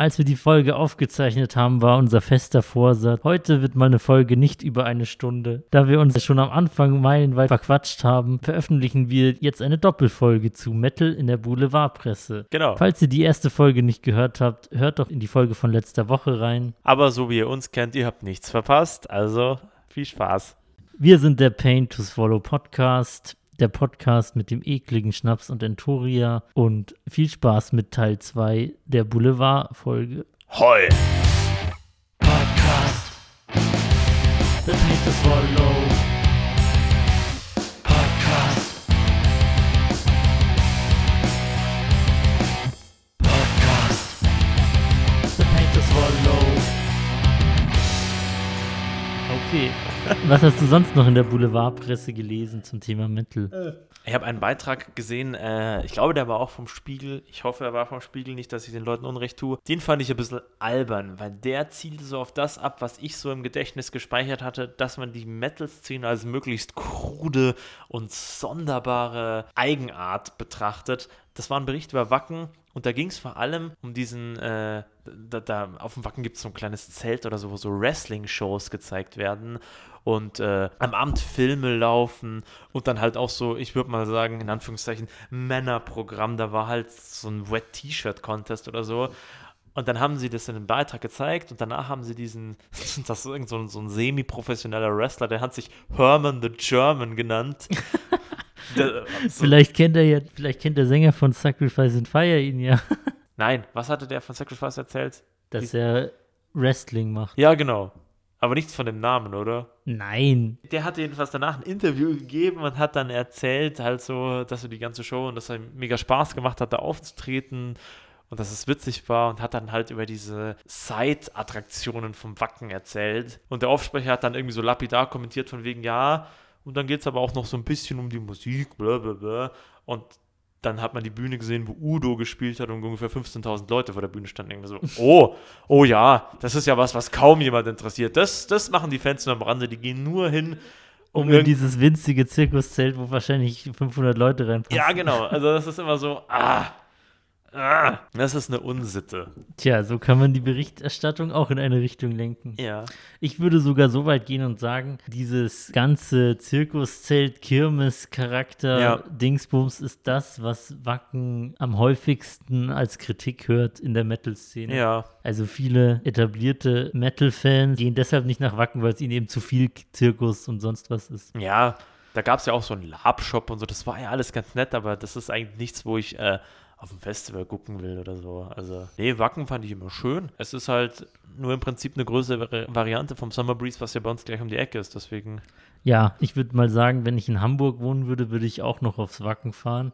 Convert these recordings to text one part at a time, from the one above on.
Als wir die Folge aufgezeichnet haben, war unser fester Vorsatz, heute wird mal eine Folge nicht über eine Stunde. Da wir uns schon am Anfang meilenweit verquatscht haben, veröffentlichen wir jetzt eine Doppelfolge zu Metal in der Boulevardpresse. Genau. Falls ihr die erste Folge nicht gehört habt, hört doch in die Folge von letzter Woche rein. Aber so wie ihr uns kennt, ihr habt nichts verpasst. Also viel Spaß. Wir sind der Pain to Swallow Podcast der Podcast mit dem ekligen Schnaps und Entoria und viel Spaß mit Teil 2 der Boulevard-Folge. Hoi! Podcast. The Pain to Okay. Was hast du sonst noch in der Boulevardpresse gelesen zum Thema Metal? Ich habe einen Beitrag gesehen, äh, ich glaube, der war auch vom Spiegel. Ich hoffe, er war vom Spiegel, nicht, dass ich den Leuten Unrecht tue. Den fand ich ein bisschen albern, weil der zielte so auf das ab, was ich so im Gedächtnis gespeichert hatte, dass man die Metal-Szene als möglichst krude und sonderbare Eigenart betrachtet. Das war ein Bericht über Wacken und da ging es vor allem um diesen, äh, da, da, auf dem Wacken gibt es so ein kleines Zelt oder so, wo so Wrestling-Shows gezeigt werden und äh, am Abend Filme laufen und dann halt auch so, ich würde mal sagen, in Anführungszeichen, Männerprogramm. Da war halt so ein Wet-T-Shirt-Contest oder so. Und dann haben sie das in einem Beitrag gezeigt und danach haben sie diesen, das ist irgend so ein, so ein semi-professioneller Wrestler, der hat sich Herman the German genannt. so. Vielleicht kennt er ja, vielleicht kennt der Sänger von Sacrifice and Fire ihn ja. Nein, was hatte der von Sacrifice erzählt? Dass Die, er Wrestling macht. Ja, genau. Aber nichts von dem Namen, oder? Nein. Der hat jedenfalls danach ein Interview gegeben und hat dann erzählt, halt so, dass er die ganze Show und dass er mega Spaß gemacht hat, da aufzutreten und dass es witzig war und hat dann halt über diese Side-Attraktionen vom Wacken erzählt. Und der Aufsprecher hat dann irgendwie so lapidar kommentiert von wegen, ja, und dann geht es aber auch noch so ein bisschen um die Musik, bla bla bla. Und dann hat man die Bühne gesehen, wo Udo gespielt hat und ungefähr 15.000 Leute vor der Bühne standen. Irgendwie so, oh, oh ja, das ist ja was, was kaum jemand interessiert. Das, das machen die Fans nur am Rande, die gehen nur hin, um, um in dieses winzige Zirkuszelt, wo wahrscheinlich 500 Leute reinpassen. Ja, genau. Also das ist immer so, ah, Ah, das ist eine Unsitte. Tja, so kann man die Berichterstattung auch in eine Richtung lenken. Ja. Ich würde sogar so weit gehen und sagen, dieses ganze Zirkuszelt, Kirmes, Charakter, ja. Dingsbums ist das, was Wacken am häufigsten als Kritik hört in der Metal-Szene. Ja. Also viele etablierte Metal-Fans gehen deshalb nicht nach Wacken, weil es ihnen eben zu viel Zirkus und sonst was ist. Ja, da gab es ja auch so einen Lab-Shop und so, das war ja alles ganz nett, aber das ist eigentlich nichts, wo ich äh, auf dem Festival gucken will oder so. Also, nee, Wacken fand ich immer schön. Es ist halt nur im Prinzip eine größere Variante vom Summer Breeze, was ja bei uns gleich um die Ecke ist, deswegen. Ja, ich würde mal sagen, wenn ich in Hamburg wohnen würde, würde ich auch noch aufs Wacken fahren.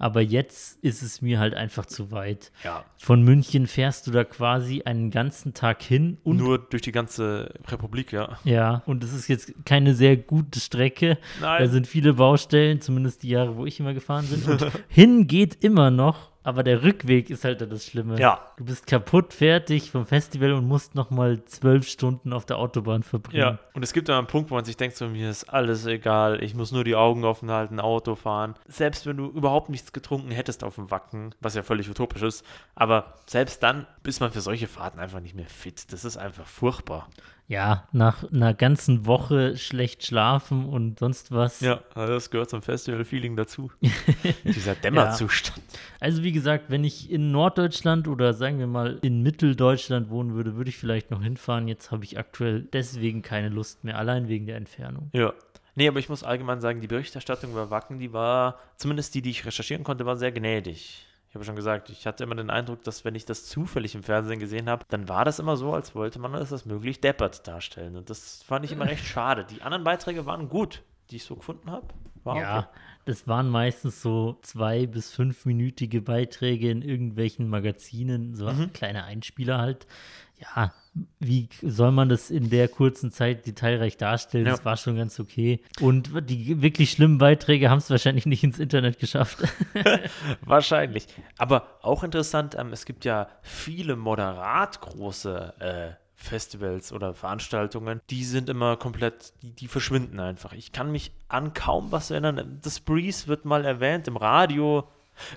Aber jetzt ist es mir halt einfach zu weit. Ja. Von München fährst du da quasi einen ganzen Tag hin. Und Nur durch die ganze Republik, ja. Ja, und es ist jetzt keine sehr gute Strecke. Nein. Da sind viele Baustellen, zumindest die Jahre, wo ich immer gefahren bin. Und hin geht immer noch aber der Rückweg ist halt das Schlimme. Ja. Du bist kaputt, fertig vom Festival und musst nochmal zwölf Stunden auf der Autobahn verbringen. Ja, und es gibt dann einen Punkt, wo man sich denkt, so, mir ist alles egal, ich muss nur die Augen offen halten, Auto fahren. Selbst wenn du überhaupt nichts getrunken hättest auf dem Wacken, was ja völlig utopisch ist, aber selbst dann ist man für solche Fahrten einfach nicht mehr fit. Das ist einfach furchtbar ja, nach einer ganzen Woche schlecht schlafen und sonst was. Ja, das gehört zum Festival-Feeling dazu. Dieser Dämmerzustand. Ja. Also wie gesagt, wenn ich in Norddeutschland oder sagen wir mal in Mitteldeutschland wohnen würde, würde ich vielleicht noch hinfahren. Jetzt habe ich aktuell deswegen keine Lust mehr, allein wegen der Entfernung. Ja. Nee, aber ich muss allgemein sagen, die Berichterstattung über Wacken, die war, zumindest die, die ich recherchieren konnte, war sehr gnädig. Ich habe schon gesagt, ich hatte immer den Eindruck, dass wenn ich das zufällig im Fernsehen gesehen habe, dann war das immer so, als wollte man das möglichst deppert darstellen. Und das fand ich immer recht schade. Die anderen Beiträge waren gut, die ich so gefunden habe. ja, okay. das waren meistens so zwei- bis fünfminütige Beiträge in irgendwelchen Magazinen, so mhm. kleine Einspieler halt. Ja, wie soll man das in der kurzen Zeit detailreich darstellen? Ja. Das war schon ganz okay. Und die wirklich schlimmen Beiträge haben es wahrscheinlich nicht ins Internet geschafft. wahrscheinlich. Aber auch interessant, ähm, es gibt ja viele moderat große äh, Festivals oder Veranstaltungen, die sind immer komplett, die, die, verschwinden einfach. Ich kann mich an kaum was erinnern. Das Breeze wird mal erwähnt im Radio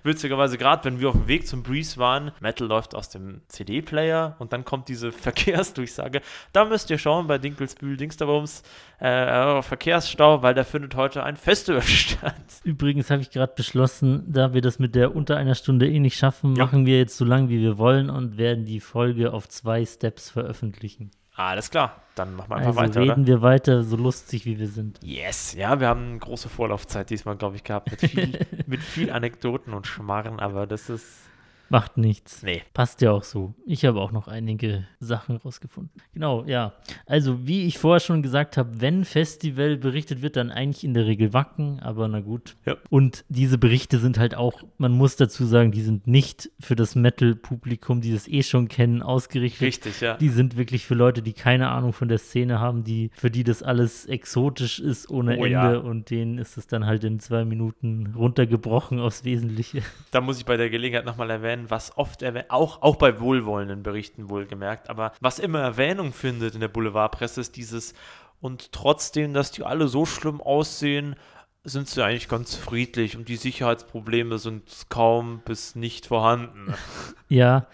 Witzigerweise, gerade wenn wir auf dem Weg zum Breeze waren, Metal läuft aus dem CD-Player und dann kommt diese Verkehrsdurchsage. Da müsst ihr schauen bei Dinkelsbühl, Dingsterbums, äh, Verkehrsstau, weil da findet heute ein Festival statt. Übrigens habe ich gerade beschlossen, da wir das mit der unter einer Stunde eh nicht schaffen, ja. machen wir jetzt so lang wie wir wollen und werden die Folge auf zwei Steps veröffentlichen. Alles klar, dann machen wir einfach also weiter. Reden oder? wir weiter, so lustig wie wir sind. Yes, ja, wir haben eine große Vorlaufzeit diesmal, glaube ich, gehabt mit viel, mit viel Anekdoten und Schmarren, aber das ist Macht nichts. Nee. Passt ja auch so. Ich habe auch noch einige Sachen rausgefunden. Genau, ja. Also, wie ich vorher schon gesagt habe, wenn Festival berichtet wird, dann eigentlich in der Regel Wacken, aber na gut. Ja. Und diese Berichte sind halt auch, man muss dazu sagen, die sind nicht für das Metal-Publikum, die das eh schon kennen, ausgerichtet. Richtig, ja. Die sind wirklich für Leute, die keine Ahnung von der Szene haben, die, für die das alles exotisch ist ohne Oh Ende ja. und denen ist es dann halt in zwei Minuten runtergebrochen aufs Wesentliche. Da muss ich bei der Gelegenheit nochmal erwähnen, was oft erwähnt, auch, auch bei wohlwollenden Berichten wohlgemerkt, aber was immer Erwähnung findet in der Boulevardpresse, ist dieses, und trotzdem, dass die alle so schlimm aussehen, sind sie eigentlich ganz friedlich und die Sicherheitsprobleme sind kaum bis nicht vorhanden. Ja,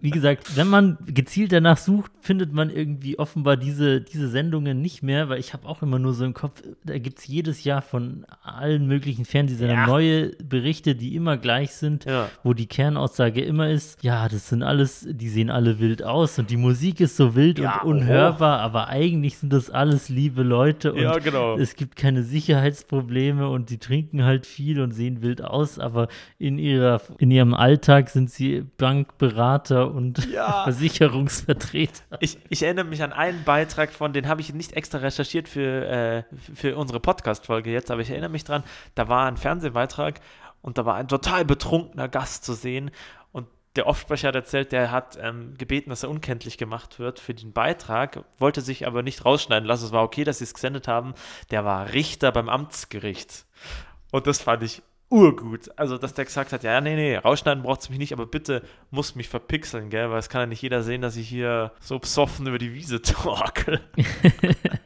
wie gesagt, wenn man gezielt danach sucht, findet man irgendwie offenbar diese, diese Sendungen nicht mehr, weil ich habe auch immer nur so im Kopf, da gibt es jedes Jahr von allen möglichen Fernsehsendern Ja. neue Berichte, die immer gleich sind, Ja. wo die Kernaussage immer ist, ja, das sind alles, die sehen alle wild aus und die Musik ist so wild Ja, und unhörbar, aber eigentlich sind das alles liebe Leute und genau. es gibt keine Sicherheitsprobleme und die trinken halt viel und sehen wild aus, aber in, ihrer, in ihrem Alltag sind sie Bankberater und Ja. Versicherungsvertreter. Ich, ich erinnere mich an einen Beitrag von, den habe ich nicht extra recherchiert für, äh, für unsere Podcast-Folge jetzt, aber ich erinnere mich dran, da war ein Fernsehbeitrag und da war ein total betrunkener Gast zu sehen und der Offsprecher hat erzählt, der hat ähm, gebeten, dass er unkenntlich gemacht wird für den Beitrag, wollte sich aber nicht rausschneiden lassen. Es war okay, dass sie es gesendet haben. Der war Richter beim Amtsgericht. Und das fand ich urgut. Also, dass der gesagt hat, ja, nee, nee, rausschneiden braucht es mich nicht, aber bitte muss mich verpixeln, gell, weil es kann ja nicht jeder sehen, dass ich hier so besoffen über die Wiese torkel.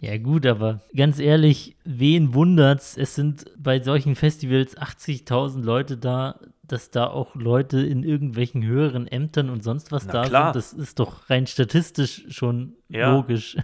Ja gut, aber ganz ehrlich, wen wundert's? Es sind bei solchen Festivals 80.000 Leute da, dass da auch Leute in irgendwelchen höheren Ämtern und sonst was Na da klar. sind. Das ist doch rein statistisch schon Ja. logisch.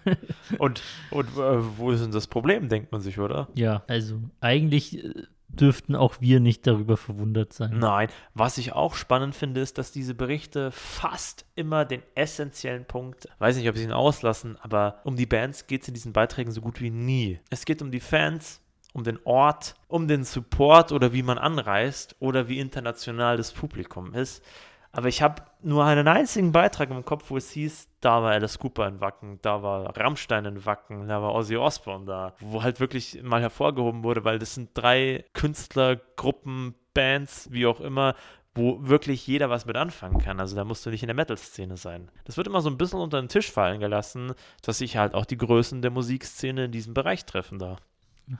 Und, und äh, wo ist denn das Problem, denkt man sich, oder? ja, also eigentlich äh, dürften auch wir nicht darüber verwundert sein. Nein, was ich auch spannend finde, ist, dass diese Berichte fast immer den essentiellen Punkt, weiß nicht, ob sie ihn auslassen, aber um die Bands geht es in diesen Beiträgen so gut wie nie. Es geht um die Fans, um den Ort, um den Support oder wie man anreist oder wie international das Publikum ist. Aber ich habe nur einen einzigen Beitrag im Kopf, wo es hieß, da war Alice Cooper in Wacken, da war Rammstein in Wacken, da war Ozzy Osbourne da, wo halt wirklich mal hervorgehoben wurde, weil das sind drei Künstler, Gruppen, Bands, wie auch immer, wo wirklich jeder was mit anfangen kann. Also da musst du nicht in der Metal-Szene sein. Das wird immer so ein bisschen unter den Tisch fallen gelassen, dass sich halt auch die Größen der Musikszene in diesem Bereich treffen da.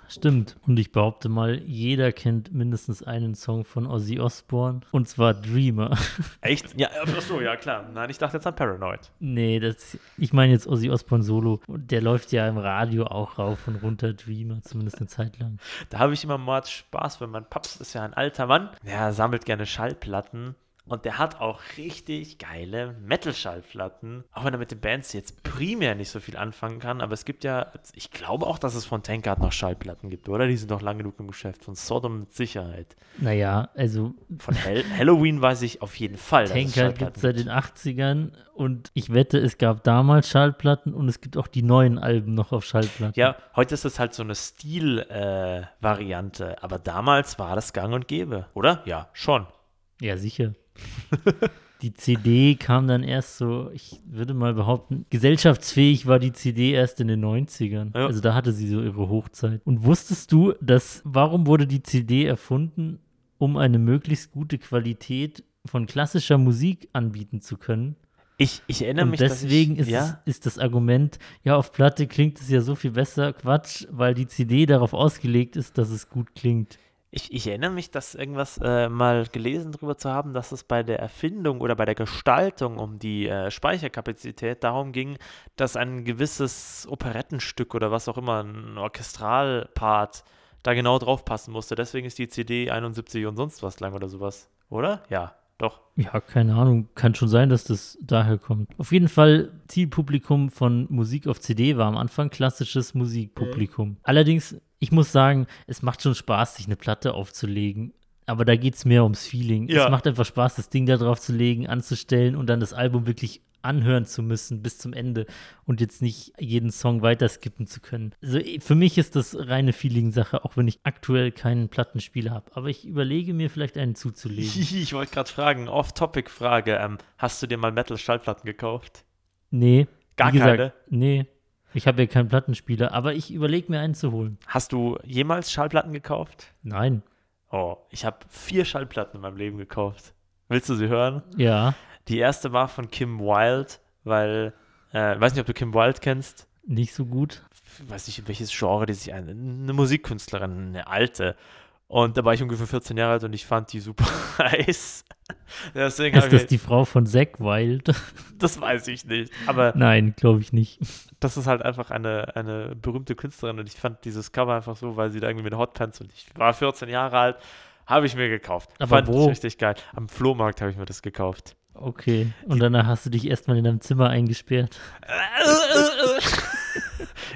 Stimmt. Und ich behaupte mal, jeder kennt mindestens einen Song von Ozzy Osbourne. Und zwar Dreamer. Echt? Ja, ach so, ja klar. Nein, ich dachte jetzt an Paranoid. nee, das, ich meine jetzt Ozzy Osbourne Solo. Und der läuft ja im Radio auch rauf und runter, Dreamer, zumindest eine Zeit lang. Da habe ich immer mal Spaß, weil mein Paps ist ja ein alter Mann. Der sammelt gerne Schallplatten. Und der hat auch richtig geile Metal-Schallplatten. Auch wenn er mit den Bands jetzt primär nicht so viel anfangen kann. Aber es gibt ja, ich glaube auch, dass es von Tankard noch Schallplatten gibt, oder? Die sind doch lang genug im Geschäft. Von Sodom mit Sicherheit. Naja, also Von Hel Halloween weiß ich auf jeden Fall. Tanker gibt es seit den 80ern. Und ich wette, es gab damals Schallplatten und es gibt auch die neuen Alben noch auf Schallplatten. Ja, heute ist es halt so eine Stil-Variante. aber damals war das gang und gäbe, oder? Ja, schon. Ja, sicher. Die CD kam dann erst so, ich würde mal behaupten, gesellschaftsfähig war die CD erst in den 90ern. Ja. Also da hatte sie so ihre Hochzeit. Und wusstest du, dass, warum wurde die CD erfunden, um eine möglichst gute Qualität von klassischer Musik anbieten zu können? Ich, ich erinnere Und mich, deswegen ich, ist, ja, es, ist das Argument, ja, auf Platte klingt es ja so viel besser, Quatsch, weil die CD darauf ausgelegt ist, dass es gut klingt. Ich, ich erinnere mich, dass irgendwas äh, mal gelesen darüber zu haben, dass es bei der Erfindung oder bei der Gestaltung um die äh, Speicherkapazität darum ging, dass ein gewisses Operettenstück oder was auch immer, ein Orchestralpart, da genau drauf passen musste. Deswegen ist die CD 71 und sonst was lang oder sowas. Oder? Ja, doch. Ja, keine Ahnung. Kann schon sein, dass das daher kommt. Auf jeden Fall, Zielpublikum von Musik auf CD war am Anfang klassisches Musikpublikum. Mhm. Allerdings, ich muss sagen, es macht schon Spaß, sich eine Platte aufzulegen. Aber da geht es mehr ums Feeling. Ja. Es macht einfach Spaß, das Ding da drauf zu legen, anzustellen und dann das Album wirklich anhören zu müssen bis zum Ende und jetzt nicht jeden Song weiter skippen zu können. Also für mich ist das reine Feeling-Sache, auch wenn ich aktuell keinen Plattenspieler habe. Aber ich überlege mir vielleicht einen zuzulegen. ich wollte gerade fragen, Off-Topic-Frage. Ähm, hast du dir mal Metal-Schallplatten gekauft? Nee. Gar gesagt, keine? Nee. Ich habe ja keinen Plattenspieler, aber ich überlege mir einen zu holen. Hast du jemals Schallplatten gekauft? Nein. Oh, ich habe vier Schallplatten in meinem Leben gekauft. Willst du sie hören? Ja. Die erste war von Kim Wilde, weil, äh, weiß nicht, ob du Kim Wilde kennst. Nicht so gut. Ich weiß nicht, welches Genre die sich ein. Eine Musikkünstlerin, eine alte. Und da war ich ungefähr 14 Jahre alt und ich fand die super heiß. Deswegen ist das ich, die Frau von Zack Wild? Das weiß ich nicht. Aber Nein, glaube ich nicht. Das ist halt einfach eine, eine berühmte Künstlerin und ich fand dieses Cover einfach so, weil sie da irgendwie mit Hotpants und ich war 14 Jahre alt, habe ich mir gekauft. Aber fand wo? ich richtig geil. Am Flohmarkt habe ich mir das gekauft. Okay. Und danach hast du dich erstmal in deinem Zimmer eingesperrt.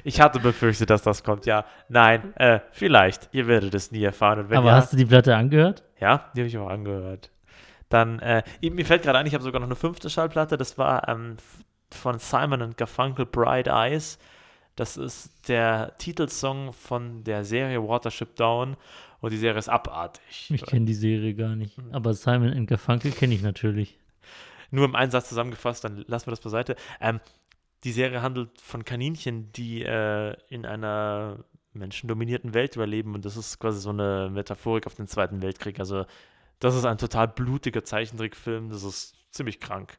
Ich hatte befürchtet, dass das kommt, ja. Nein, äh, vielleicht. Ihr werdet es nie erfahren. Aber ja, hast du die Platte angehört? Ja, die habe ich auch angehört. Dann, äh, mir fällt gerade ein, ich habe sogar noch eine fünfte Schallplatte. Das war ähm, von Simon Garfunkel, Bright Eyes. Das ist der Titelsong von der Serie Watership Down. Und die Serie ist abartig. Ich kenne die Serie gar nicht. Hm. Aber Simon Garfunkel kenne ich natürlich nur im Einsatz zusammengefasst, dann lassen wir das beiseite. Ähm, die Serie handelt von Kaninchen, die äh, in einer menschendominierten Welt überleben und das ist quasi so eine Metaphorik auf den Zweiten Weltkrieg. Also das ist ein total blutiger Zeichentrickfilm, das ist ziemlich krank.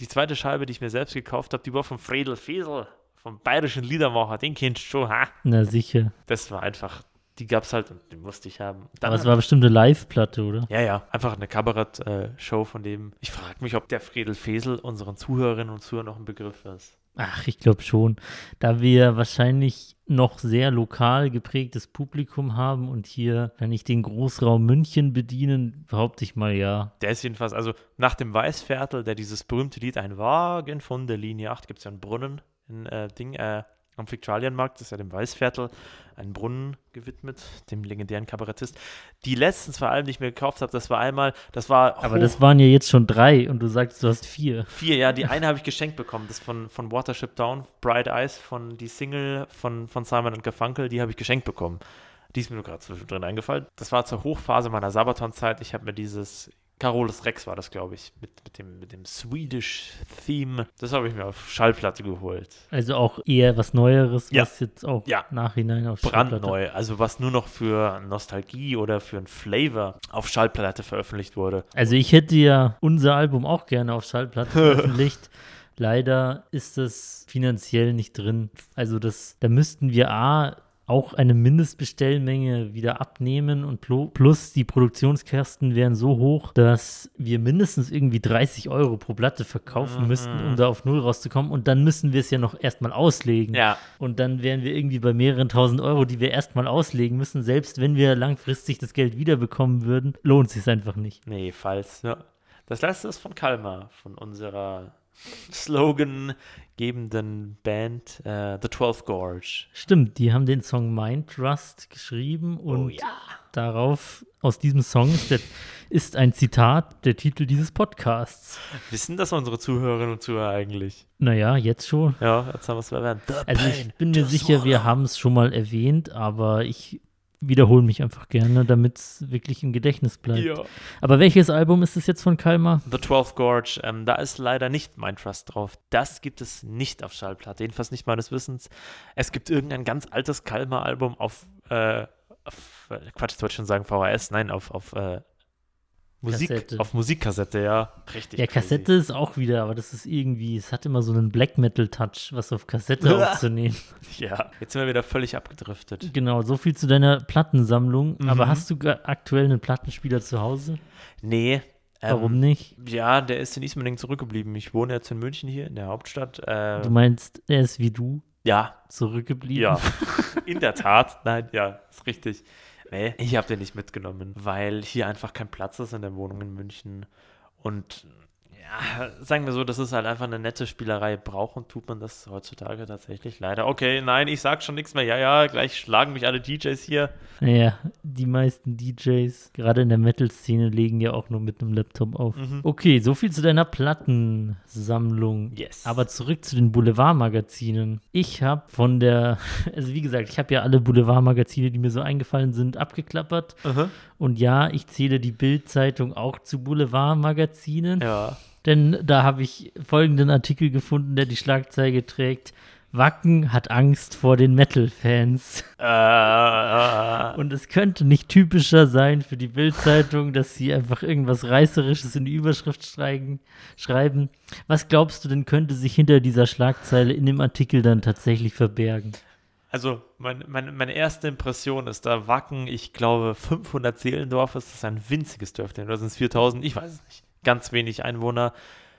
Die zweite Scheibe, die ich mir selbst gekauft habe, die war von Fredel Fesel, vom bayerischen Liedermacher, den kennst du schon, ha? Na sicher. Das war einfach die gab es halt und die musste ich haben. Dann Aber es war bestimmt eine Live-Platte, oder? Ja, ja, einfach eine Kabarett-Show von dem. Ich frage mich, ob der Friedel Fesel unseren Zuhörerinnen und Zuhörern noch ein Begriff ist. Ach, ich glaube schon. Da wir wahrscheinlich noch sehr lokal geprägtes Publikum haben und hier, wenn ich den Großraum München bedienen, behaupte ich mal ja. Der ist jedenfalls, also nach dem Weißviertel, der dieses berühmte Lied Ein Wagen von der Linie 8, gibt es ja einen Brunnen in äh, Ding, äh, am Viktualienmarkt, das ist ja dem Weißviertel, einen Brunnen gewidmet, dem legendären Kabarettist. Die letzten zwei Alben, die ich mir gekauft habe, das war einmal, das war. Aber das waren ja jetzt schon drei und du sagst, du hast vier. Vier, ja, die eine habe ich geschenkt bekommen, das von, von Watership Down, Bright Eyes, von die Single von, von Simon und Garfunkel, die habe ich geschenkt bekommen. Die ist mir nur gerade zwischendrin eingefallen. Das war zur Hochphase meiner Sabaton-Zeit. Ich habe mir dieses Carolus Rex war das, glaube ich, mit, mit, dem, mit dem Swedish-Theme. Das habe ich mir auf Schallplatte geholt. Also auch eher was Neueres, ja. was jetzt auch ja. nachhinein auf Schallplatte. Brandneu, also was nur noch für Nostalgie oder für ein Flavor auf Schallplatte veröffentlicht wurde. Also ich hätte ja unser Album auch gerne auf Schallplatte veröffentlicht. Leider ist das finanziell nicht drin. Also das, da müssten wir A auch eine Mindestbestellmenge wieder abnehmen und plus die Produktionskosten wären so hoch, dass wir mindestens irgendwie 30 Euro pro Platte verkaufen mhm. müssten, um da auf Null rauszukommen. Und dann müssen wir es ja noch erstmal auslegen. Ja. Und dann wären wir irgendwie bei mehreren tausend Euro, die wir erstmal auslegen müssen. Selbst wenn wir langfristig das Geld wiederbekommen würden, lohnt es sich einfach nicht. Nee, falls. Ja. Das letzte ist von Kalmar, von unserer slogangebenden Band uh, The Twelfth Gorge. Stimmt, die haben den Song Mind Trust geschrieben oh und oh, ja. darauf, aus diesem Song ist, ein Zitat der Titel dieses Podcasts. Wissen das unsere Zuhörerinnen und Zuhörer eigentlich? Naja, jetzt schon. Ja, jetzt haben wir es erwähnt. also ich bin mir sicher, wir haben es schon mal erwähnt, aber ich wiederhole mich einfach gerne, damit es wirklich im Gedächtnis bleibt. Ja. Aber welches Album ist es jetzt von Kalmar? The Twelfth Gorge. Ähm, da ist leider nicht Mind Trust drauf. Das gibt es nicht auf Schallplatte, jedenfalls nicht meines Wissens. Es gibt irgendein ganz altes Kalmar-Album auf, äh, auf, äh, Quatsch, ich wollte schon sagen VHS, nein, auf, auf äh, Musik, Kassette. auf Musikkassette, ja. Richtig. Ja, Kassette crazy. ist auch wieder, aber das ist irgendwie, es hat immer so einen Black Metal-Touch, was auf Kassette aufzunehmen. Ja, jetzt sind wir wieder völlig abgedriftet. Genau, so viel zu deiner Plattensammlung. Mhm. Aber hast du aktuell einen Plattenspieler zu Hause? Nee. Warum ähm, nicht? Ja, der ist in Ismaning zurückgeblieben. Ich wohne jetzt in München hier, in der Hauptstadt. Äh, du meinst, er ist wie du? Ja, zurückgeblieben. ja. In der Tat. Nein, ja, ist richtig. Nee, ich habe den nicht mitgenommen, weil hier einfach kein Platz ist in der Wohnung in München. Und ja, sagen wir so, das ist halt einfach eine nette Spielerei. Brauchen tut man das heutzutage tatsächlich leider. Okay, nein, ich sag schon nichts mehr. Ja, ja, gleich schlagen mich alle DJs hier. Naja, die meisten DJs, gerade in der Metal-Szene, legen ja auch nur mit einem Laptop auf. Mhm. Okay, so viel zu deiner Plattensammlung. Yes. Aber zurück zu den Boulevardmagazinen. Ich habe von der, also wie gesagt, ich habe ja alle Boulevardmagazine, die mir so eingefallen sind, abgeklappert. Aha. Und ja, ich zähle die Bild-Zeitung auch zu Boulevardmagazinen. Ja. Denn da habe ich folgenden Artikel gefunden, der die Schlagzeile trägt. Wacken hat Angst vor den Metal-Fans. Äh, Und es könnte nicht typischer sein für die Bild-Zeitung, dass sie einfach irgendwas Reißerisches in die Überschrift schreiben. Was glaubst du denn, könnte sich hinter dieser Schlagzeile in dem Artikel dann tatsächlich verbergen? Also, mein, mein, meine erste Impression ist da Wacken, ich glaube 500 Seelendorf ist das ein winziges Dörfchen, oder sind es 4000? Ich weiß es nicht. Ganz wenig Einwohner.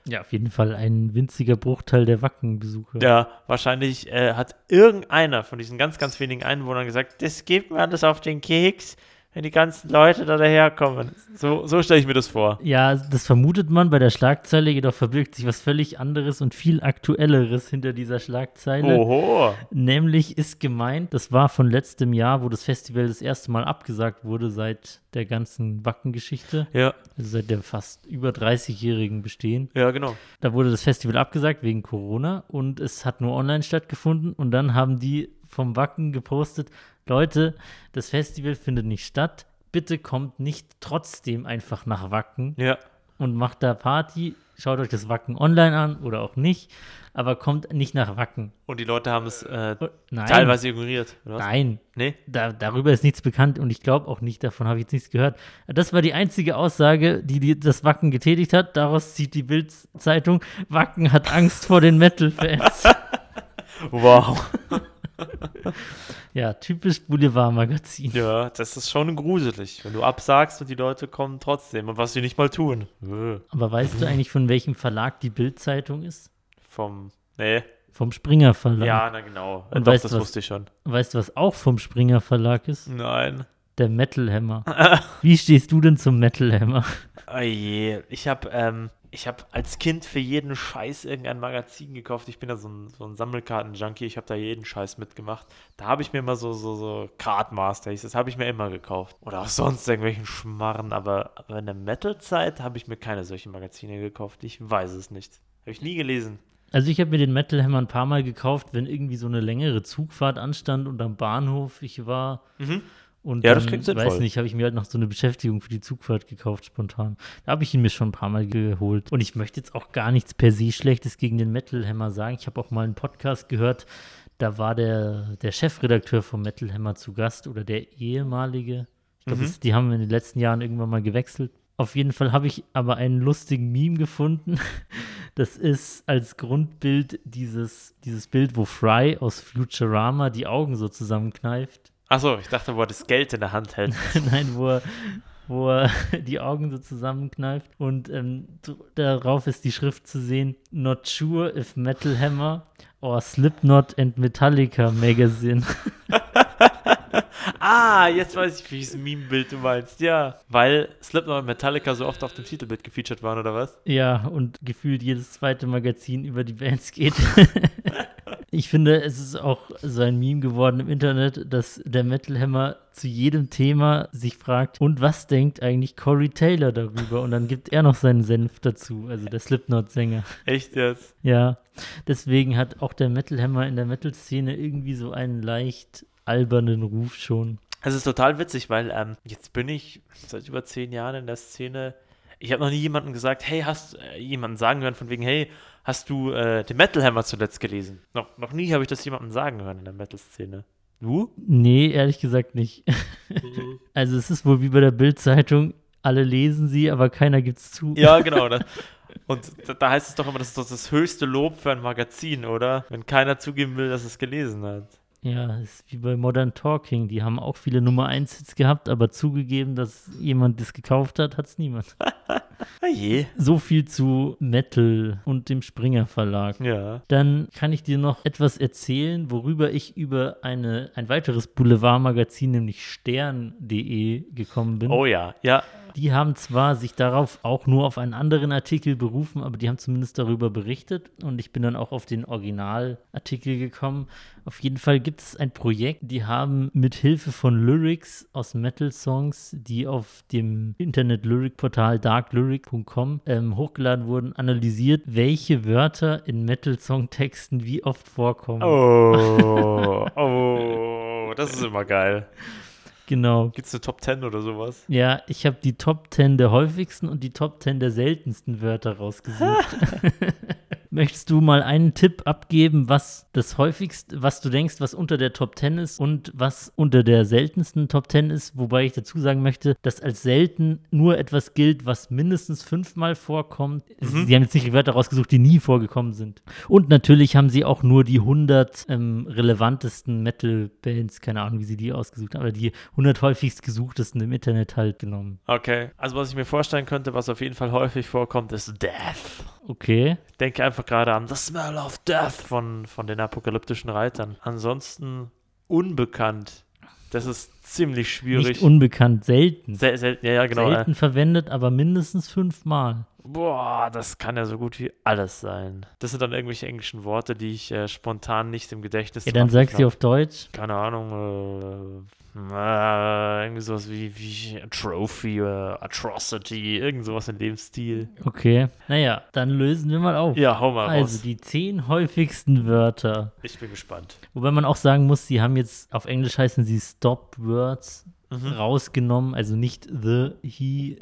Ja, auf jeden Fall ein winziger Bruchteil der Wacken-Besucher. Ja, wahrscheinlich äh, hat irgendeiner von diesen ganz, ganz wenigen Einwohnern gesagt, das geht mir alles auf den Keks, wenn die ganzen Leute da daherkommen. So, so stelle ich mir das vor. Ja, das vermutet man bei der Schlagzeile, jedoch verbirgt sich was völlig anderes und viel aktuelleres hinter dieser Schlagzeile. Oho. Nämlich ist gemeint, das war von letztem Jahr, wo das Festival das erste Mal abgesagt wurde seit der ganzen Wacken-Geschichte, Ja, also seit der fast über 30-jährigen Bestehen. ja, genau. Da wurde das Festival abgesagt wegen Corona und es hat nur online stattgefunden und dann haben die vom Wacken gepostet, Leute, das Festival findet nicht statt, bitte kommt nicht trotzdem einfach nach Wacken Ja. und macht da Party, schaut euch das Wacken online an oder auch nicht, aber kommt nicht nach Wacken. Und die Leute haben es äh, Oh, teilweise ignoriert. Oder was? nein, Nee? da, darüber ist nichts bekannt und ich glaube auch nicht, davon habe ich jetzt nichts gehört. Das war die einzige Aussage, die, die das Wacken getätigt hat. Daraus zieht die Bild-Zeitung, Wacken hat Angst vor den Metal-Fans. Wow. ja, typisch Boulevard-Magazin. Ja, das ist schon gruselig, wenn du absagst und die Leute kommen trotzdem und was sie nicht mal tun. Aber weißt du eigentlich, von welchem Verlag die Bild-Zeitung ist? Vom. Nee. Vom Springer Verlag. Ja, na genau. Und Doch, weißt das du was? wusste ich schon. Weißt du, was auch vom Springer Verlag ist? Nein. Der Metal Hammer. Wie stehst du denn zum Metal Hammer? Oh je. Ich habe ähm, ich hab als Kind für jeden Scheiß irgendein Magazin gekauft. Ich bin ja so ein, so ein Sammelkarten-Junkie. Ich habe da jeden Scheiß mitgemacht. Da habe ich mir immer so, so, so Cardmaster, das, habe ich mir immer gekauft. Oder auch sonst irgendwelchen Schmarren. Aber, aber in der Metal-Zeit habe ich mir keine solchen Magazine gekauft. Ich weiß es nicht. Habe ich nie gelesen. Also ich habe mir den Metal Hammer ein paar Mal gekauft, wenn irgendwie so eine längere Zugfahrt anstand und am Bahnhof ich war. Mhm. Und Ja, das klingt sinnvoll. weiß nicht, habe ich mir halt noch so eine Beschäftigung für die Zugfahrt gekauft, spontan. Da habe ich ihn mir schon ein paar Mal geholt. Und ich möchte jetzt auch gar nichts per se Schlechtes gegen den Metal Hammer sagen. Ich habe auch mal einen Podcast gehört, da war der, der Chefredakteur vom Metal Hammer zu Gast oder der ehemalige. Ich glaube, Mhm. die haben in den letzten Jahren irgendwann mal gewechselt. Auf jeden Fall habe ich aber einen lustigen Meme gefunden. Das ist als Grundbild dieses, dieses Bild, wo Fry aus Futurama die Augen so zusammenkneift. Achso, ich dachte, wo er das Geld in der Hand hält. Nein, wo er, wo er die Augen so zusammenkneift. Und ähm, darauf ist die Schrift zu sehen: Not sure if Metal Hammer or Slipknot and Metallica Magazine. ah, jetzt weiß ich, welches Meme-Bild du meinst. Ja. Weil Slipknot und Metallica so oft auf dem Titelbild gefeatured waren, oder was? Ja, und gefühlt jedes zweite Magazin über die Bands geht. Ich finde, es ist auch so ein Meme geworden im Internet, dass der Metal Hammer zu jedem Thema sich fragt, und was denkt eigentlich Corey Taylor darüber? Und dann gibt er noch seinen Senf dazu, also der Slipknot-Sänger. Echt jetzt? Ja, deswegen hat auch der Metal Hammer in der Metal-Szene irgendwie so einen leicht albernen Ruf schon. Es ist total witzig, weil ähm, jetzt bin ich seit über zehn Jahren in der Szene. Ich habe noch nie jemandem gesagt, hey, hast äh, jemanden sagen hören von wegen, hey, hast du äh, den Metal Hammer zuletzt gelesen? Noch, noch nie habe ich das jemandem sagen hören in der Metal-Szene. Du? Nee, ehrlich gesagt nicht. also es ist wohl wie bei der Bild-Zeitung, alle lesen sie, aber keiner gibt's zu. Ja, genau. Da, und da, da heißt es doch immer, das ist doch das höchste Lob für ein Magazin, oder? Wenn keiner zugeben will, dass es gelesen hat. Ja, ist wie bei Modern Talking. Die haben auch viele Nummer 1 Hits gehabt, aber zugegeben, dass jemand das gekauft hat, hat es niemand. Ah je. So viel zu Metal und dem Springer Verlag. Ja. Dann kann ich dir noch etwas erzählen, worüber ich über eine, ein weiteres Boulevardmagazin, nämlich stern.de, gekommen bin. Oh ja. Ja. Die haben zwar sich darauf auch nur auf einen anderen Artikel berufen, aber die haben zumindest darüber berichtet und ich bin dann auch auf den Originalartikel gekommen. Auf jeden Fall gibt es ein Projekt, die haben mit Hilfe von Lyrics aus Metal-Songs, die auf dem Internet-Lyric-Portal darklyric.com ähm, hochgeladen wurden, analysiert, welche Wörter in Metal-Song-Texten wie oft vorkommen. Oh. Oh. Das ist immer geil. Genau. Gibt es eine Top 10 oder sowas? Ja, ich habe die Top 10 der häufigsten und die Top 10 der seltensten Wörter rausgesucht. Möchtest du mal einen Tipp abgeben, was das häufigste, was du denkst, was unter der Top 10 ist und was unter der seltensten Top 10 ist? Wobei ich dazu sagen möchte, dass als selten nur etwas gilt, was mindestens fünfmal vorkommt. Mhm. Sie haben jetzt nicht die Wörter rausgesucht, die nie vorgekommen sind. Und natürlich haben sie auch nur die 100 ähm, relevantesten Metal-Bands, keine Ahnung, wie sie die ausgesucht haben, aber die 100 häufigst gesuchtesten im Internet halt genommen. Okay. Also, was ich mir vorstellen könnte, was auf jeden Fall häufig vorkommt, ist Death. Okay. Ich denke einfach gerade an The Smell of Death von, von den apokalyptischen Reitern. Ansonsten unbekannt. Das ist ziemlich schwierig. Nicht unbekannt, selten. Sel selten, ja, ja, genau. selten verwendet, aber mindestens fünfmal. Boah, das kann ja so gut wie alles sein. Das sind dann irgendwelche englischen Worte, die ich äh, spontan nicht im Gedächtnis Ja, dann sag sie auf Deutsch. Keine Ahnung, äh, äh, irgendwie sowas wie, wie Trophy, äh, Atrocity, irgend sowas in dem Stil. Okay. Naja, dann lösen wir mal auf. Ja, hau mal Also raus. die zehn häufigsten Wörter. Ich bin gespannt. Wobei man auch sagen muss, sie haben jetzt, auf Englisch heißen sie Stop Words Mhm. rausgenommen, also nicht the, he,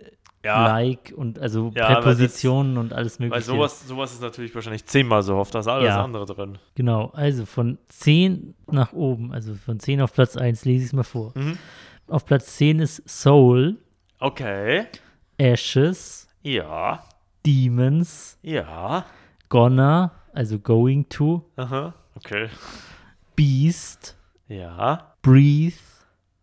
Ja, like und also Ja, aber das- Präpositionen und alles mögliche. weil sowas, sowas ist natürlich wahrscheinlich zehnmal so oft, da ist alles Ja. andere drin. Genau, also von 10 nach oben, also von 10 auf Platz 1, lese ich es mal vor. Mhm. Auf Platz 10 ist Soul, Okay. Ashes, Ja. Demons, Ja. Gonna, also Going to, Aha. Okay. Beast, Ja. Breathe,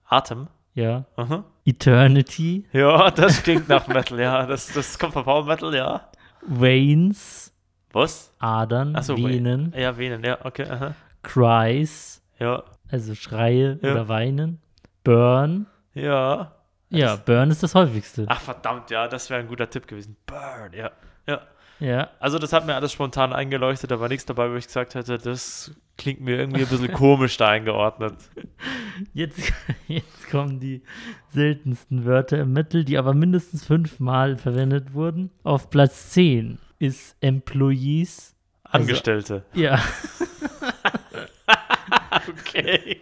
Atem. Ja, Aha. Eternity, Ja, das klingt nach Metal, ja. Das, das kommt von Power Metal, ja. Veins, Was? Adern, Achso, Venen, Ja, Venen, ja, okay. Aha. Cries, Ja. also Schreie Ja. oder Weinen, Burn, Ja. ja, Burn ist das häufigste. Ach, verdammt, ja, das wäre ein guter Tipp gewesen. Burn, ja. Ja. Ja, Also, das hat mir alles spontan eingeleuchtet, da war nichts dabei, wo ich gesagt hätte, das klingt mir irgendwie ein bisschen komisch da eingeordnet. jetzt, jetzt kommen die seltensten Wörter im Metal, die aber mindestens fünfmal verwendet wurden. Auf Platz 10 ist Employees. Also- Angestellte. Ja, Okay.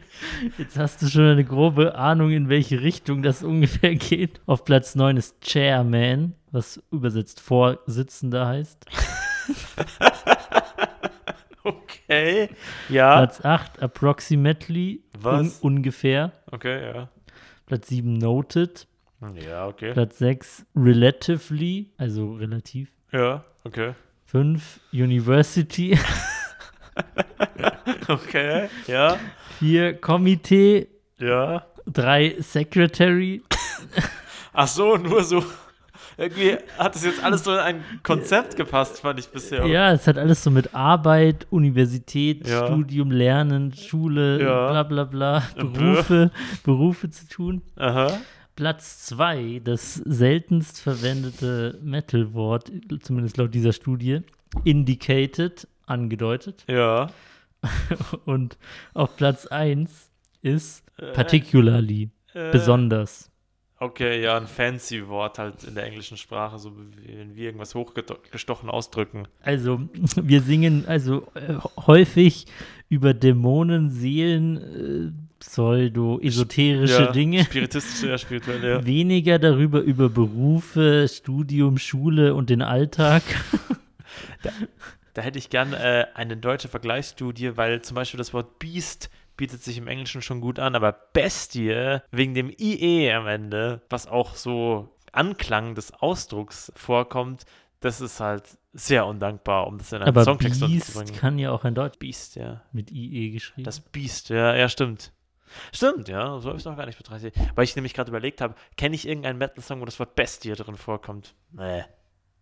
jetzt hast du schon eine grobe Ahnung, in welche Richtung das ungefähr geht. Auf Platz 9 ist Chairman, was übersetzt Vorsitzender heißt. Okay. Ja. Platz 8 Approximately, un Was? ungefähr. Okay, ja. Platz 7 Noted. Ja, okay. Platz 6 Relatively, also relativ. Ja, okay. 5 University. Okay. Ja. 4 Komitee. Ja. 3 Secretary. Ach so, nur so. Irgendwie hat das jetzt alles so in ein Konzept gepasst, fand ich bisher. Ja, es hat alles so mit Arbeit, Universität, Ja. Studium, Lernen, Schule, Ja. bla bla bla, Äh, Berufe, Berufe zu tun. Aha. Platz 2, das seltenst verwendete Metal-Wort, zumindest laut dieser Studie, indicated, angedeutet. Ja. Und auf Platz 1 ist Äh, particularly, äh, besonders. Okay, ja, ein fancy Wort halt in der englischen Sprache, so wie wenn wir irgendwas hochgestochen ausdrücken. Also, wir singen also äh, häufig über Dämonen, Seelen, äh, pseudo-esoterische ja, Dinge. Spiritistische, ja, spirituell, ja. Weniger darüber über Berufe, Studium, Schule und den Alltag. Da hätte ich gern äh, eine deutsche Vergleichsstudie, weil zum Beispiel das Wort Beast bietet sich im Englischen schon gut an, aber Bestie wegen dem IE am Ende, was auch so Anklang des Ausdrucks vorkommt, das ist halt sehr undankbar, um das in einen Aber Songtext Beast unterzubringen. kann ja auch ein Deutsch Beast, ja. mit IE geschrieben. Das Beast, ja, ja, stimmt. Stimmt, ja, so habe ich es noch gar nicht betrachtet. Weil ich nämlich gerade überlegt habe, kenne ich irgendeinen Metal-Song, wo das Wort Bestie drin vorkommt? Nee.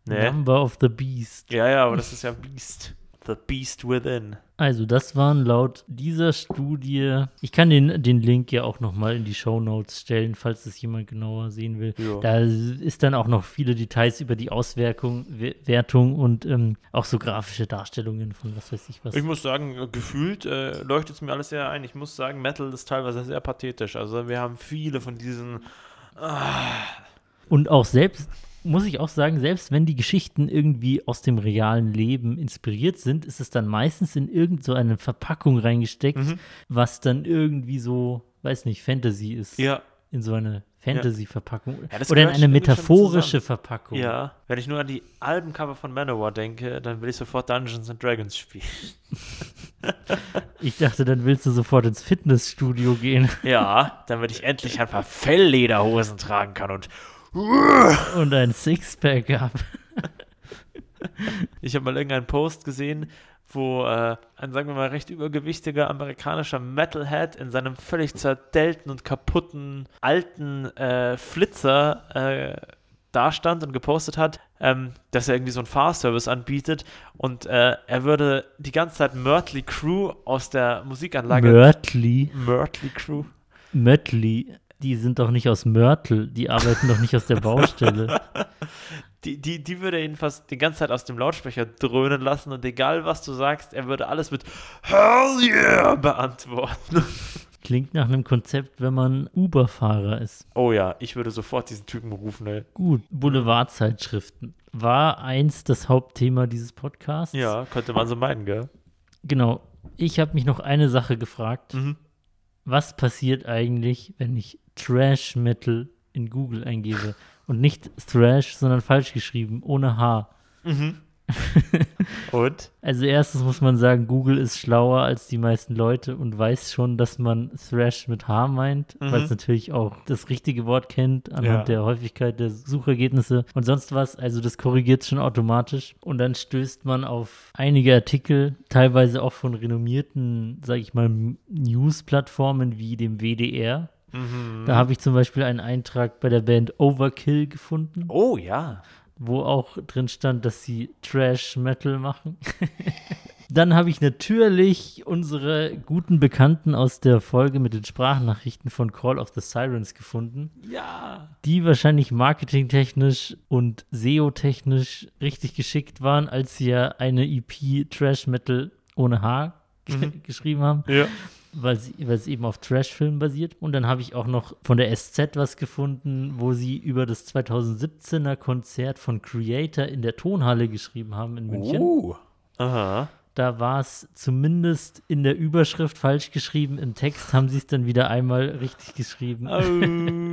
Nee. Number of the Beast. Ja, ja, aber das ist ja Beast. The Beast Within. Also, das waren laut dieser Studie. Ich kann den, den Link ja auch nochmal in die Show Notes stellen, falls es jemand genauer sehen will. Ja. Da ist dann auch noch viele Details über die Auswirkung, We- Wertung und ähm, auch so grafische Darstellungen von was weiß ich was. Ich muss sagen, gefühlt äh, leuchtet es mir alles sehr ein. Ich muss sagen, Metal ist teilweise sehr pathetisch. Also wir haben viele von diesen. Und auch selbst, muss ich auch sagen, selbst wenn die Geschichten irgendwie aus dem realen Leben inspiriert sind, ist es dann meistens in irgend so eine Verpackung reingesteckt, Mhm. was dann irgendwie so, weiß nicht, Fantasy ist. Ja, In so eine Fantasy-Verpackung. Ja, Oder in eine metaphorische. Verpackung. ja. Wenn ich nur an die Albencover von Manowar denke, dann will ich sofort Dungeons and Dragons spielen. Ich dachte, dann willst du sofort ins Fitnessstudio gehen Ja, damit ich endlich ein paar Felllederhosen tragen kann und und ein Sixpack haben. Ich habe mal irgendeinen Post gesehen, wo äh, ein, sagen wir mal, recht übergewichtiger amerikanischer Metalhead in seinem völlig zerdellten und kaputten alten äh, Flitzer äh, dastand und gepostet hat, ähm, dass er irgendwie so einen Fahrservice anbietet und äh, er würde die ganze Zeit Mörtley Crew aus der Musikanlage. Mörtli. Mörtley Crew? Möttli. Die sind doch nicht aus Mörtel. Die arbeiten doch nicht aus der Baustelle. Die, die, die würde er jedenfalls die ganze Zeit aus dem Lautsprecher dröhnen lassen und egal was du sagst, er würde alles mit Hell yeah beantworten. Klingt nach einem Konzept, wenn man Uber-Fahrer ist. Oh ja, ich würde sofort diesen Typen rufen, ey. Gut, Boulevardzeitschriften. War eins das Hauptthema dieses Podcasts? Ja, könnte man so meinen, gell? Genau. Ich habe mich noch eine Sache gefragt. Mhm. Was passiert eigentlich, wenn ich Trash Metal in Google eingebe? Und nicht Thrash, sondern falsch geschrieben, ohne H. Und? Also erstens muss man sagen, Google ist schlauer als die meisten Leute und weiß schon, dass man Thrash mit H meint, Mhm. weil es natürlich auch das richtige Wort kennt anhand Ja. der Häufigkeit der Suchergebnisse und sonst was. Also das korrigiert schon automatisch. Und dann stößt man auf einige Artikel, teilweise auch von renommierten, sage ich mal, News-Plattformen wie dem WDR. Mhm. Da habe ich zum Beispiel einen Eintrag bei der Band Overkill gefunden Oh ja. wo auch drin stand, dass sie Trash Metal machen. Dann habe ich natürlich unsere guten Bekannten aus der Folge mit den Sprachnachrichten von Call of the Sirens gefunden, Ja. die wahrscheinlich marketingtechnisch und SEO-technisch richtig geschickt waren, als sie ja eine EP Trash Metal ohne H ge- geschrieben haben Ja. Weil, es eben auf Trash-Filmen basiert. Und dann habe ich auch noch von der SZ was gefunden, wo sie über das 2017er Konzert von Creator in der Tonhalle geschrieben haben in München. Uh. Aha. Da war es zumindest in der Überschrift falsch geschrieben. Im Text haben sie es dann wieder einmal richtig geschrieben. Oh.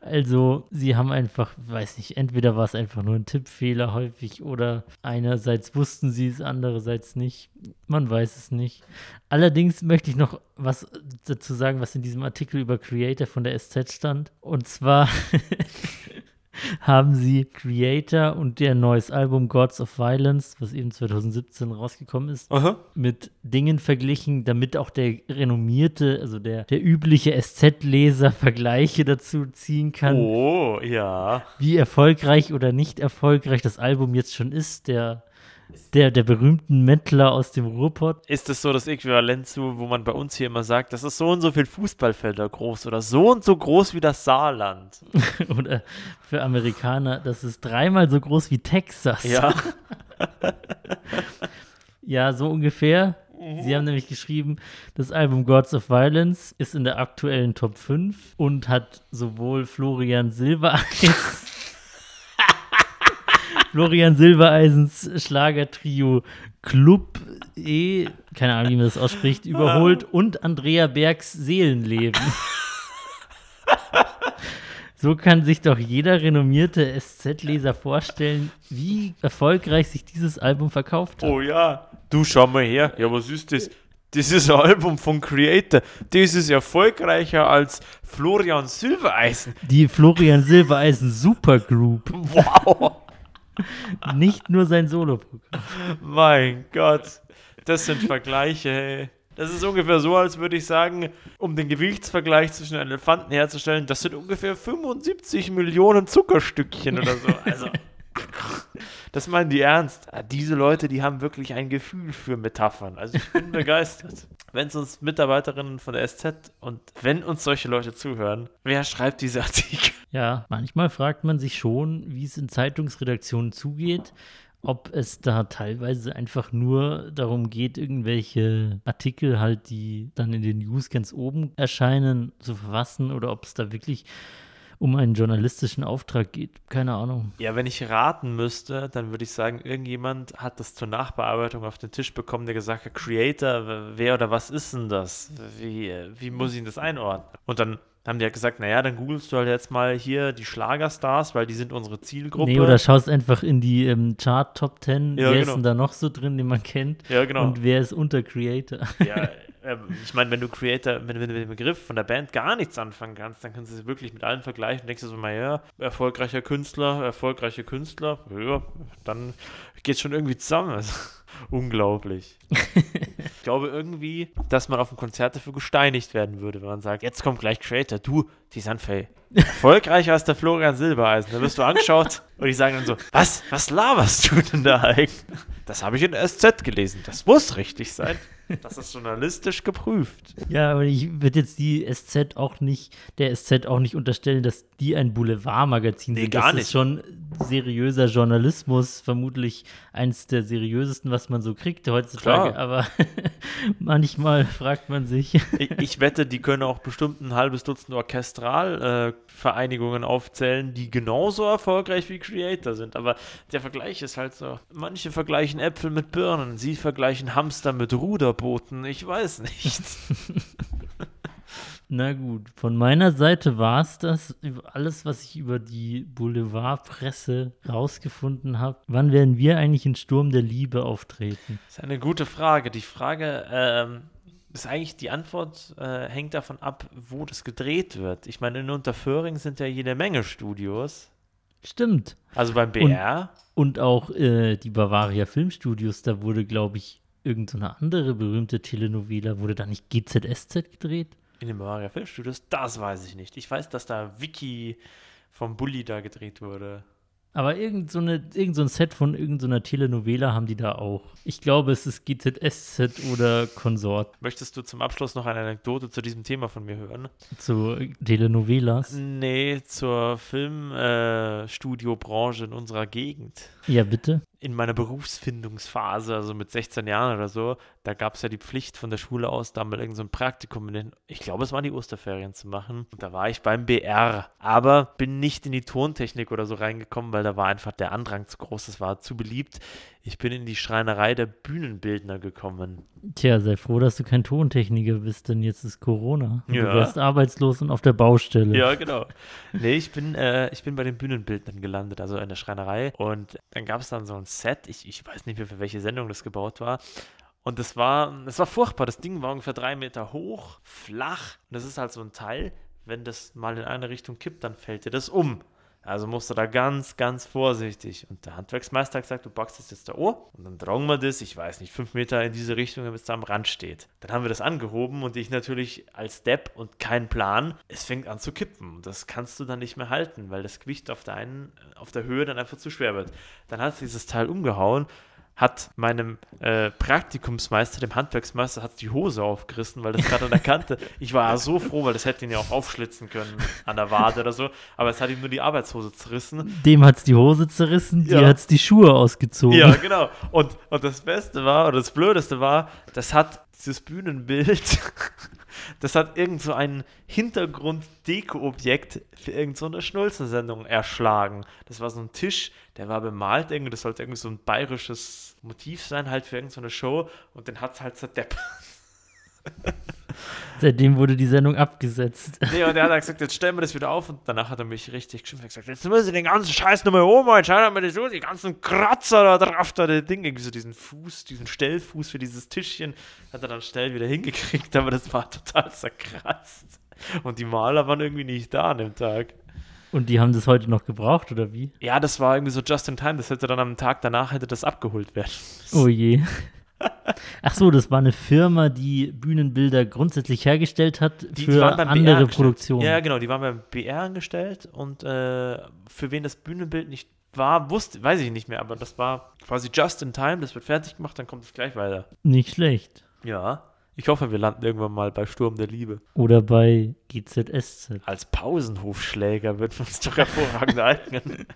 Also, sie haben einfach, weiß nicht, entweder war es einfach nur ein Tippfehler häufig oder einerseits wussten sie es, andererseits nicht. Man weiß es nicht. Allerdings möchte ich noch was dazu sagen, was in diesem Artikel über Creator von der SZ stand. Und zwar haben sie Creator und der neues Album Gods of Violence, was eben 2017 rausgekommen ist, Aha. mit Dingen verglichen, damit auch der renommierte, also der, der übliche SZ-Leser Vergleiche dazu ziehen kann, Oh, ja. wie erfolgreich oder nicht erfolgreich das Album jetzt schon ist, der, der, der berühmten Mettler aus dem Ruhrpott. Ist das so das Äquivalent zu, wo man bei uns hier immer sagt, das ist so und so viel Fußballfelder groß oder so und so groß wie das Saarland? oder für Amerikaner, das ist dreimal so groß wie Texas. Ja. Ja, so ungefähr. Sie haben nämlich geschrieben, das Album Gods of Violence ist in der aktuellen Top 5 und hat sowohl Florian Silbereisen, Florian Silbereisens Schlagertrio Club E, keine Ahnung, wie man das ausspricht, überholt und Andrea Bergs Seelenleben. So kann sich doch jeder renommierte SZ-Leser vorstellen, wie erfolgreich sich dieses Album verkauft hat. Oh ja. Du schau mal her. Ja, was ist das? Das ist ein Album von Creator. Das ist erfolgreicher als Florian Silbereisen. Die Florian Silbereisen Supergroup. Wow. Nicht nur sein Soloprogramm. Mein Gott, das sind Vergleiche, hey. Das ist ungefähr so, als würde ich sagen, um den Gewichtsvergleich zwischen Elefanten herzustellen, das sind ungefähr 75 Millionen Zuckerstückchen oder so. Also, das meinen die ernst. Ah, diese Leute, die haben wirklich ein Gefühl für Metaphern. Also ich bin begeistert. Wenn es uns Mitarbeiterinnen von der SZ und wenn uns solche Leute zuhören, wer schreibt diese Artikel? Ja, manchmal fragt man sich schon, wie es in Zeitungsredaktionen zugeht ob es da teilweise einfach nur darum geht, irgendwelche Artikel halt, die dann in den News ganz oben erscheinen, zu verfassen oder ob es da wirklich um einen journalistischen Auftrag geht. Keine Ahnung. Ja, wenn ich raten müsste, dann würde ich sagen, irgendjemand hat das zur Nachbearbeitung auf den Tisch bekommen, der gesagt hat, Creator, wer oder was ist denn das? Wie, wie muss ich das einordnen? Und dann haben die ja gesagt, naja, dann googelst du halt jetzt mal hier die Schlagerstars, weil die sind unsere Zielgruppe. Nee, oder schaust einfach in die ähm, Chart Top 10, ja, wer genau. ist denn da noch so drin, den man kennt? Ja, genau. Und wer ist unter Creator? Ja, ich meine, wenn du Creator, wenn, wenn du mit dem Begriff von der Band gar nichts anfangen kannst, dann kannst du es wirklich mit allen vergleichen und denkst du so mal, ja, erfolgreicher Künstler, erfolgreiche Künstler, ja, dann geht es schon irgendwie zusammen. Unglaublich. ich glaube irgendwie, dass man auf dem Konzert dafür gesteinigt werden würde, wenn man sagt, jetzt kommt gleich Creator, du, die Sanfei, erfolgreicher als der Florian Silbereisen. Da wirst du angeschaut und die sagen dann so, was, was laberst du denn da eigentlich? Das habe ich in der SZ gelesen, das muss richtig sein. Das ist journalistisch geprüft. Ja, aber ich würde jetzt die SZ auch nicht, der SZ auch nicht unterstellen, dass die ein Boulevardmagazin nee, sind. Gar das nicht. ist schon seriöser Journalismus, vermutlich eins der seriösesten, was man so kriegt heutzutage. Klar. Aber manchmal fragt man sich. Ich, ich, wette, die können auch bestimmt ein halbes Dutzend Orchestralvereinigungen äh, aufzählen, die genauso erfolgreich wie Creator sind. Aber der Vergleich ist halt so. Manche vergleichen Äpfel mit Birnen, sie vergleichen Hamster mit Ruderbooten. Ich weiß nicht. Na gut, von meiner Seite war es das. Alles, was ich über die Boulevardpresse rausgefunden habe. Wann werden wir eigentlich in Sturm der Liebe auftreten? Das ist eine gute Frage. Die Frage ähm, ist eigentlich, die Antwort äh, hängt davon ab, wo das gedreht wird. Ich meine, in Unterföhring sind ja jede Menge Studios. Stimmt. Also beim BR. Und, und auch äh, die Bavaria Filmstudios, da wurde, glaube ich, irgendeine so andere berühmte Telenovela, wurde da nicht GZSZ gedreht? In den Bavaria Filmstudios? Das weiß ich nicht. Ich weiß, dass da Vicky vom Bully da gedreht wurde. Aber irgend so, eine, irgend so ein Set von irgendeiner so Telenovela haben die da auch. Ich glaube, es ist GZSZ oder Konsort. Möchtest du zum Abschluss noch eine Anekdote zu diesem Thema von mir hören? Zu Telenovelas? Nee, zur Filmstudiobranche äh, in unserer Gegend. Ja, bitte in meiner Berufsfindungsphase, also mit 16 Jahren oder so, da gab es ja die Pflicht von der Schule aus, da mal irgendein so Praktikum in den, ich glaube, es waren die Osterferien zu machen. Und da war ich beim BR, aber bin nicht in die Tontechnik oder so reingekommen, weil da war einfach der Andrang zu groß, das war zu beliebt. Ich bin in die Schreinerei der Bühnenbildner gekommen. Tja, sei froh, dass du kein Tontechniker bist, denn jetzt ist Corona. Ja. Du wärst arbeitslos und auf der Baustelle. Ja, genau. Nee, ich bin, äh, ich bin bei den Bühnenbildnern gelandet, also in der Schreinerei. Und dann gab es dann so ein Set, ich, ich weiß nicht mehr, für welche Sendung das gebaut war. Und das war, das war furchtbar. Das Ding war ungefähr drei Meter hoch, flach. Und das ist halt so ein Teil, wenn das mal in eine Richtung kippt, dann fällt dir das um. Also musst du da ganz, ganz vorsichtig. Und der Handwerksmeister hat gesagt, du packst das jetzt da Ohr und dann tragen wir das, ich weiß nicht, fünf Meter in diese Richtung, damit es da am Rand steht. Dann haben wir das angehoben und ich natürlich als Depp und kein Plan, es fängt an zu kippen. Das kannst du dann nicht mehr halten, weil das Gewicht auf der auf der Höhe dann einfach zu schwer wird. Dann hat dieses Teil umgehauen hat meinem äh, Praktikumsmeister, dem Handwerksmeister, hat die Hose aufgerissen, weil das gerade an der Kante. Ich war so froh, weil das hätte ihn ja auch aufschlitzen können an der Wade oder so. Aber es hat ihm nur die Arbeitshose zerrissen. Dem hat es die Hose zerrissen, ja. dir hat es die Schuhe ausgezogen. Ja, genau. Und, und das Beste war, oder das Blödeste war, das hat dieses Bühnenbild das hat irgend so ein Hintergrund-Deko-Objekt für irgendeine so Schnulzensendung erschlagen. Das war so ein Tisch, der war bemalt, irgendwie, das sollte irgendwie so ein bayerisches Motiv sein, halt für irgendeine so Show und den hat es halt zerdeppert. Seitdem wurde die Sendung abgesetzt. Nee, und er hat gesagt, jetzt stellen wir das wieder auf. Und danach hat er mich richtig geschimpft und gesagt, jetzt müssen Sie den ganzen Scheiß nochmal umholen. Schau mal das so, die ganzen Kratzer da drauf, da der Ding. Irgendwie so diesen Fuß, diesen Stellfuß für dieses Tischchen hat er dann schnell wieder hingekriegt, aber das war total zerkratzt. Und die Maler waren irgendwie nicht da an dem Tag. Und die haben das heute noch gebraucht, oder wie? Ja, das war irgendwie so just in time. Das hätte dann am Tag danach hätte das abgeholt werden. Oh je. Ach so, das war eine Firma, die Bühnenbilder grundsätzlich hergestellt hat Die, für die BR andere. Produktionen. Ja, genau, die waren beim BR angestellt und äh, für wen das Bühnenbild nicht war, wusste, weiß ich nicht mehr, aber das war quasi just in time, das wird fertig gemacht, dann kommt es gleich weiter. Nicht schlecht. Ja. Ich hoffe, wir landen irgendwann mal bei Sturm der Liebe. Oder bei GZSZ. Als Pausenhofschläger wird uns doch hervorragend eignen.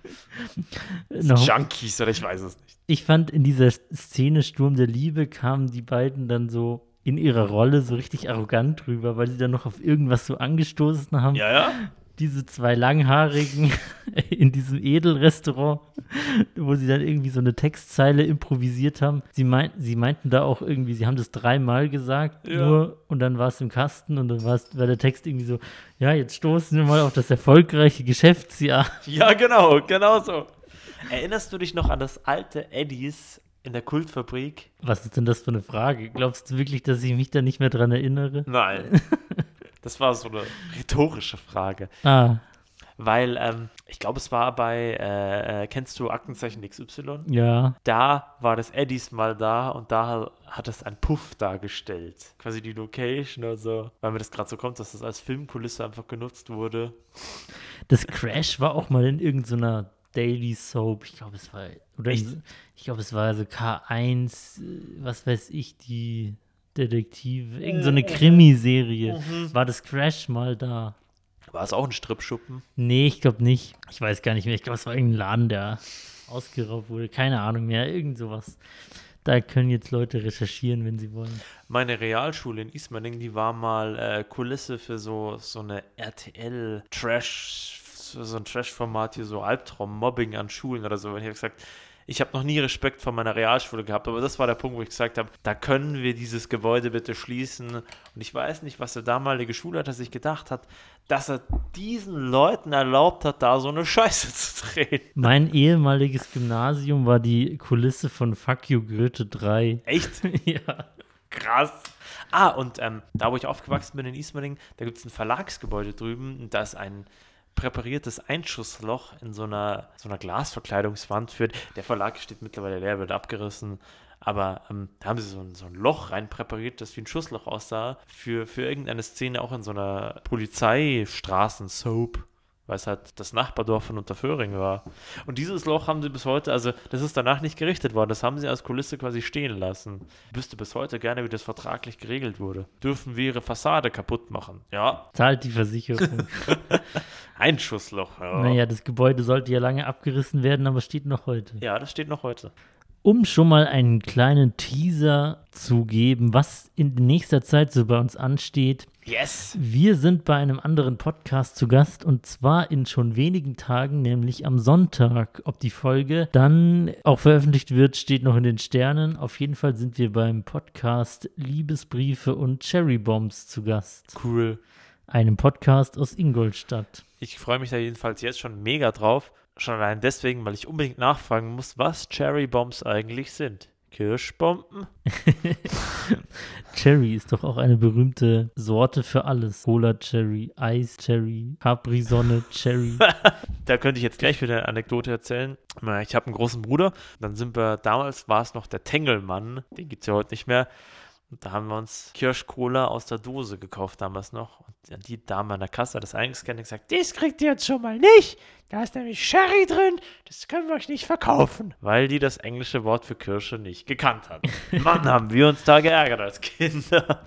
Noch, Junkies oder ich weiß es nicht. ich fand in dieser Szene Sturm der Liebe kamen die beiden dann so in ihrer Rolle so richtig arrogant drüber, weil sie dann noch auf irgendwas so angestoßen haben. Ja, ja. Diese zwei Langhaarigen in diesem Edelrestaurant, wo sie dann irgendwie so eine Textzeile improvisiert haben. Sie, meint, sie meinten da auch irgendwie, sie haben das dreimal gesagt, Ja. nur und dann war es im Kasten und dann war, der Text irgendwie so, ja, jetzt stoßen wir mal auf das erfolgreiche Geschäftsjahr. Ja, genau, genau so. Erinnerst du dich noch an das alte Eddies in der Kultfabrik? Was ist denn das für eine Frage? Glaubst du wirklich, dass ich mich da nicht mehr dran erinnere? Nein. Das war so eine rhetorische Frage. Ah, Weil, ähm, ich glaube, es war bei, äh, äh, kennst du Aktenzeichen XY? ja. Da war das Eddies mal da und da hat es ein Puff dargestellt. Quasi die Location oder so. Weil mir das gerade so kommt, dass das als Filmkulisse einfach genutzt wurde. Das Crash war auch mal in irgendeiner Daily Soap. Ich glaube, es war, oder Echt? in, ich glaube, es war so K1, äh, was weiß ich, die Detektive, irgend so eine Krimiserie. War das Crash mal da? War es auch ein Stripschuppen? Nee, ich glaube nicht. Ich weiß gar nicht mehr. Ich glaube, es war irgendein Laden, der ausgeraubt wurde. Keine Ahnung mehr. Irgend sowas. Da können jetzt Leute recherchieren, wenn sie wollen. Meine Realschule in Ismaning, die war mal äh, Kulisse für so, so eine RTL-Trash, so ein Trash-Format hier, so Albtraum-Mobbing an Schulen oder so. Und ich habe gesagt, ich habe noch nie Respekt vor meiner Realschule gehabt, aber das war der Punkt, wo ich gesagt habe, da können wir dieses Gebäude bitte schließen. Und ich weiß nicht, was der damalige Schulleiter sich gedacht hat, dass er diesen Leuten erlaubt hat, da so eine Scheiße zu drehen. Mein ehemaliges Gymnasium war die Kulisse von Fuck You Goethe 3. Echt? ja. Krass. Ah, und ähm, da, wo ich aufgewachsen bin in Ismaning, da gibt es ein Verlagsgebäude drüben. und Da ist ein präpariertes Einschussloch in so einer, so einer Glasverkleidungswand führt. Der Verlag steht mittlerweile leer, wird abgerissen. Aber ähm, da haben sie so ein, so ein Loch rein präpariert, das wie ein Schussloch aussah, für, für irgendeine Szene auch in so einer Polizeistraßen-Soap, weil es halt das Nachbardorf von Unterföhring war. Und dieses Loch haben sie bis heute, also das ist danach nicht gerichtet worden, das haben sie als Kulisse quasi stehen lassen. Ich wüsste bis heute gerne, wie das vertraglich geregelt wurde. Dürfen wir ihre Fassade kaputt machen? Ja, Zahlt die Versicherung. Einschussloch. Ja. naja, das Gebäude sollte ja lange abgerissen werden, aber steht noch heute. ja, das steht noch heute. Um schon mal einen kleinen Teaser zu geben, was in nächster Zeit so bei uns ansteht. Yes! Wir sind bei einem anderen Podcast zu Gast und zwar in schon wenigen Tagen, nämlich am Sonntag. Ob die Folge dann auch veröffentlicht wird, steht noch in den Sternen. Auf jeden Fall sind wir beim Podcast Liebesbriefe und Cherry Bombs zu Gast. Cool. Einem Podcast aus Ingolstadt. Ich freue mich da jedenfalls jetzt schon mega drauf. Schon allein deswegen, weil ich unbedingt nachfragen muss, was Cherry Bombs eigentlich sind. Kirschbomben? Cherry ist doch auch eine berühmte Sorte für alles. Cola Cherry, Eis Cherry, Capri-Sonne Cherry. Da könnte ich jetzt gleich wieder eine Anekdote erzählen. Ich habe einen großen Bruder. Dann sind wir, damals war es noch der Tengelmann. Den gibt es ja heute nicht mehr. Und da haben wir uns Kirschcola aus der Dose gekauft damals noch. Und die Dame an der Kasse hat das eingescannt und gesagt, das kriegt ihr jetzt schon mal nicht. Da ist nämlich Sherry drin. Das können wir euch nicht verkaufen. Weil die das englische Wort für Kirsche nicht gekannt hat. Mann, haben wir uns da geärgert als Kinder.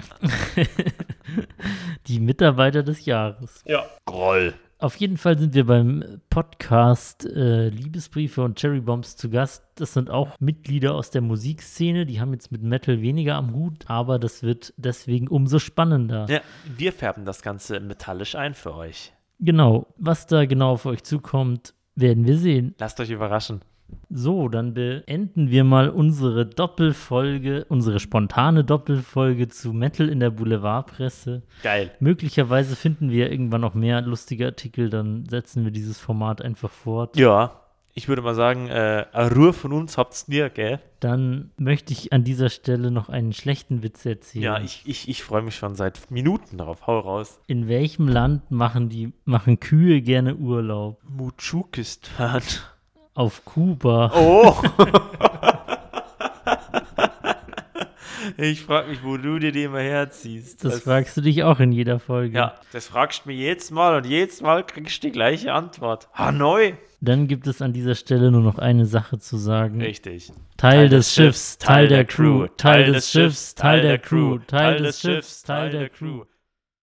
Die Mitarbeiter des Jahres. Ja. Groll. Auf jeden Fall sind wir beim Podcast äh, Liebesbriefe und Cherry Bombs zu Gast. Das sind auch Mitglieder aus der Musikszene. Die haben jetzt mit Metal weniger am Hut, aber das wird deswegen umso spannender. Ja, wir färben das Ganze metallisch ein für euch. Genau, was da genau auf euch zukommt, werden wir sehen. Lasst euch überraschen. So, dann beenden wir mal unsere Doppelfolge, unsere spontane Doppelfolge zu Metal in der Boulevardpresse. Geil. Möglicherweise finden wir irgendwann noch mehr lustige Artikel, dann setzen wir dieses Format einfach fort. Ja, Ich würde mal sagen, äh, Ruhe von uns habt's nie, gell? Dann möchte ich an dieser Stelle noch einen schlechten Witz erzählen. Ja, ich, ich, ich freue mich schon seit Minuten drauf. Hau raus. In welchem Land machen die machen Kühe gerne Urlaub? Mutschukistan. Auf Kuba. Oh! ich frage mich, wo du dir die immer herziehst. Das, fragst du dich auch in jeder Folge. Ja, das fragst du mir jedes Mal und jedes Mal kriegst du die gleiche Antwort. Hanoi! Dann gibt es an dieser Stelle nur noch eine Sache zu sagen. Richtig. Teil des Schiffs, Teil der Crew, Teil des Schiffs, Teil der Crew, Teil des Schiffs, Teil der Crew.